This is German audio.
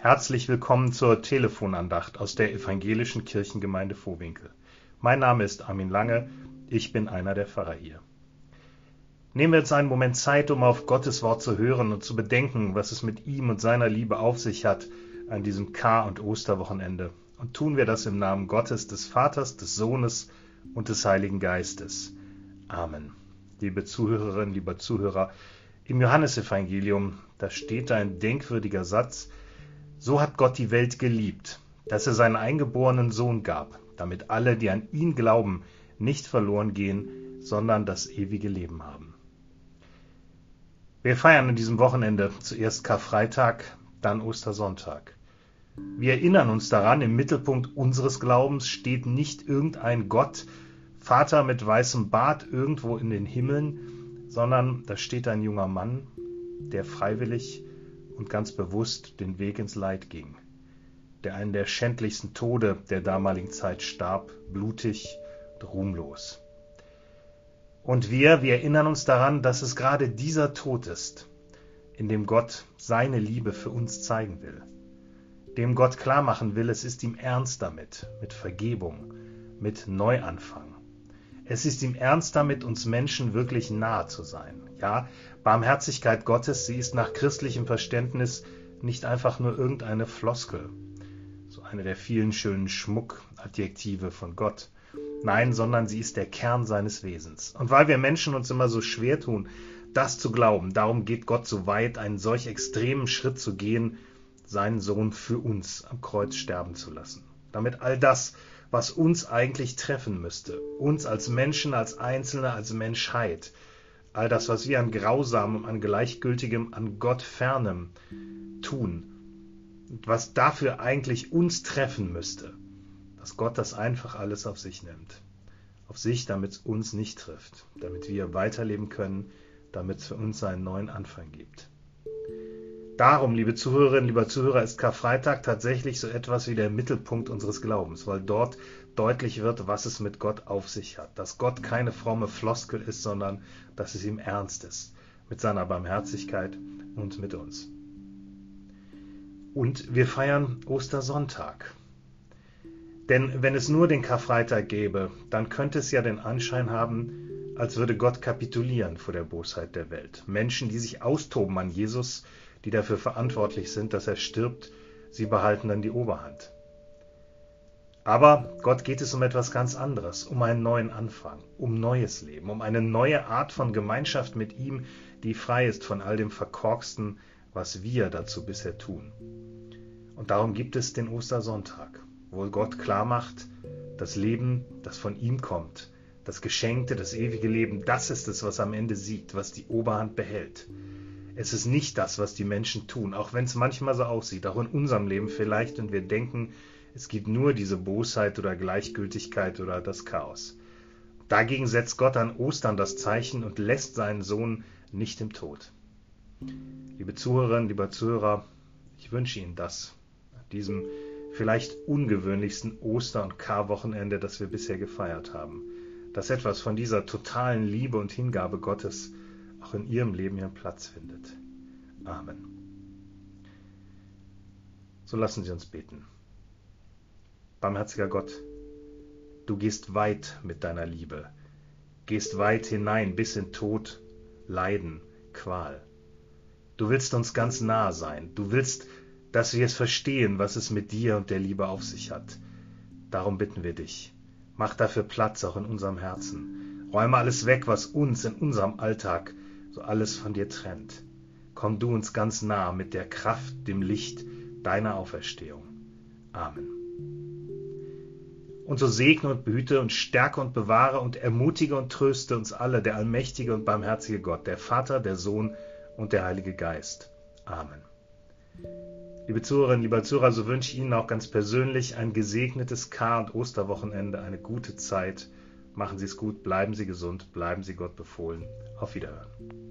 Herzlich willkommen zur Telefonandacht aus der Evangelischen Kirchengemeinde Vohwinkel. Mein Name ist Armin Lange, ich bin einer der Pfarrer hier. Nehmen wir jetzt einen Moment Zeit, um auf Gottes Wort zu hören und zu bedenken, was es mit ihm und seiner Liebe auf sich hat an diesem Kar- und Osterwochenende. Und tun wir das im Namen Gottes, des Vaters, des Sohnes und des Heiligen Geistes. Amen. Liebe Zuhörerinnen, lieber Zuhörer, im Johannesevangelium, da steht ein denkwürdiger Satz, so hat Gott die Welt geliebt, dass er seinen eingeborenen Sohn gab, damit alle, die an ihn glauben, nicht verloren gehen, sondern das ewige Leben haben. Wir feiern an diesem Wochenende zuerst Karfreitag, dann Ostersonntag. Wir erinnern uns daran, im Mittelpunkt unseres Glaubens steht nicht irgendein Gott, Vater mit weißem Bart irgendwo in den Himmeln, sondern da steht ein junger Mann, der freiwillig und ganz bewusst den Weg ins Leid ging, der einen der schändlichsten Tode der damaligen Zeit starb, blutig und ruhmlos. Und wir, wir erinnern uns daran, dass es gerade dieser Tod ist, in dem Gott seine Liebe für uns zeigen will, dem Gott klarmachen will, es ist ihm ernst damit, mit Vergebung, mit Neuanfang. Es ist ihm ernst damit, uns Menschen wirklich nahe zu sein. Ja, Barmherzigkeit Gottes, sie ist nach christlichem Verständnis nicht einfach nur irgendeine Floskel, so eine der vielen schönen Schmuckadjektive von Gott. Nein, sondern sie ist der Kern seines Wesens. Und weil wir Menschen uns immer so schwer tun, das zu glauben, darum geht Gott so weit, einen solch extremen Schritt zu gehen, seinen Sohn für uns am Kreuz sterben zu lassen. Damit all das, was uns eigentlich treffen müsste, uns als Menschen, als Einzelne, als Menschheit, all das, was wir an Grausamem, an Gleichgültigem, an Gott fernem tun, was dafür eigentlich uns treffen müsste, dass Gott das einfach alles auf sich nimmt. Auf sich, damit es uns nicht trifft, damit wir weiterleben können, damit es für uns einen neuen Anfang gibt. Darum, liebe Zuhörerinnen, lieber Zuhörer, ist Karfreitag tatsächlich so etwas wie der Mittelpunkt unseres Glaubens, weil dort deutlich wird, was es mit Gott auf sich hat. Dass Gott keine fromme Floskel ist, sondern dass es ihm ernst ist. Mit seiner Barmherzigkeit und mit uns. Und wir feiern Ostersonntag. Denn wenn es nur den Karfreitag gäbe, dann könnte es ja den Anschein haben, als würde Gott kapitulieren vor der Bosheit der Welt. Menschen, die sich austoben an Jesus, die dafür verantwortlich sind, dass er stirbt, sie behalten dann die Oberhand. Aber Gott geht es um etwas ganz anderes, um einen neuen Anfang, um neues Leben, um eine neue Art von Gemeinschaft mit ihm, die frei ist von all dem Verkorksten, was wir dazu bisher tun. Und darum gibt es den Ostersonntag, wo Gott klar macht, das Leben, das von ihm kommt, das Geschenkte, das ewige Leben, das ist es, was am Ende siegt, was die Oberhand behält. Es ist nicht das, was die Menschen tun, auch wenn es manchmal so aussieht, auch in unserem Leben vielleicht, und wir denken, es gibt nur diese Bosheit oder Gleichgültigkeit oder das Chaos. Dagegen setzt Gott an Ostern das Zeichen und lässt seinen Sohn nicht im Tod. Liebe Zuhörerinnen, lieber Zuhörer, ich wünsche Ihnen das, an diesem vielleicht ungewöhnlichsten Oster- und Karwochenende, das wir bisher gefeiert haben, dass etwas von dieser totalen Liebe und Hingabe Gottes auch in ihrem Leben ihren Platz findet. Amen. So lassen Sie uns beten. Barmherziger Gott, du gehst weit mit deiner Liebe, gehst weit hinein bis in Tod, Leiden, Qual. Du willst uns ganz nah sein, du willst, dass wir es verstehen, was es mit dir und der Liebe auf sich hat. Darum bitten wir dich, mach dafür Platz auch in unserem Herzen. Räume alles weg, was uns in unserem Alltag so alles von dir trennt. Komm du uns ganz nah mit der Kraft, dem Licht deiner Auferstehung. Amen. Und so segne und behüte und stärke und bewahre und ermutige und tröste uns alle, der allmächtige und barmherzige Gott, der Vater, der Sohn und der Heilige Geist. Amen. Liebe Zuhörerinnen, lieber Zuhörer, so wünsche ich Ihnen auch ganz persönlich ein gesegnetes Kar- und Osterwochenende, eine gute Zeit. Machen Sie es gut, bleiben Sie gesund, bleiben Sie Gott befohlen. Auf Wiederhören.